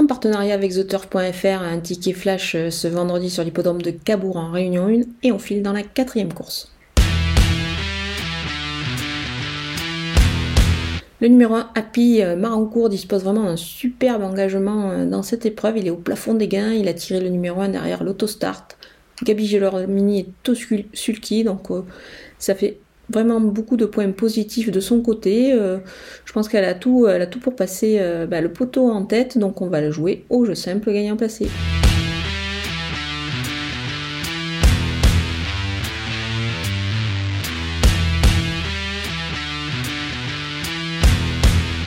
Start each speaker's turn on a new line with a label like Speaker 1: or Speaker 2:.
Speaker 1: en partenariat avec TheTurf.fr, un ticket flash euh, ce vendredi sur l'hippodrome de Cabourg en Réunion 1 et on file dans la quatrième course. Le numéro 1, Happy euh, Marancourt, dispose vraiment d'un superbe engagement euh, dans cette épreuve. Il est au plafond des gains, il a tiré le numéro 1 derrière l'autostart. Gabi Mini est tout sulky, donc ça fait vraiment beaucoup de points positifs de son côté. Euh, je pense qu'elle a tout, elle a tout pour passer euh, bah, le poteau en tête, donc on va la jouer au jeu simple gagnant placé.